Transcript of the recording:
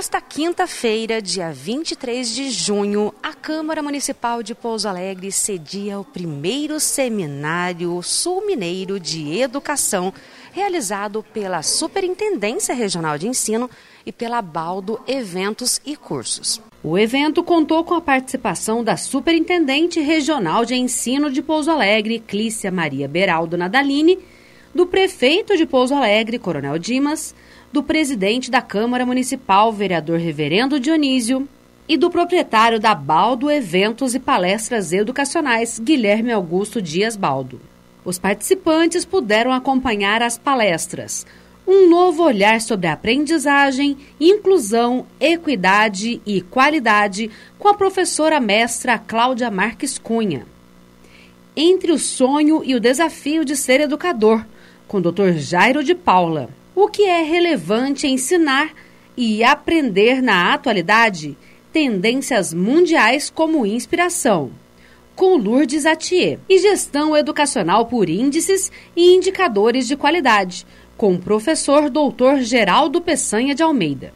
Nesta quinta-feira, dia 23 de junho, a Câmara Municipal de Pouso Alegre cedia o primeiro seminário sul mineiro de educação realizado pela Superintendência Regional de Ensino e pela Baldo Eventos e Cursos. O evento contou com a participação da Superintendente Regional de Ensino de Pouso Alegre, Clícia Maria Beraldo Nadaline, do prefeito de Pouso Alegre, Coronel Dimas, do presidente da Câmara Municipal, vereador Reverendo Dionísio, e do proprietário da Baldo Eventos e Palestras Educacionais, Guilherme Augusto Dias Baldo. Os participantes puderam acompanhar as palestras Um novo olhar sobre aprendizagem, inclusão, equidade e qualidade com a professora mestra Cláudia Marques Cunha. Entre o sonho e o desafio de ser educador, com o Dr. Jairo de Paula o que é relevante ensinar e aprender na atualidade tendências mundiais como inspiração, com Lourdes Atier, e gestão educacional por índices e indicadores de qualidade, com o professor Dr. Geraldo Peçanha de Almeida.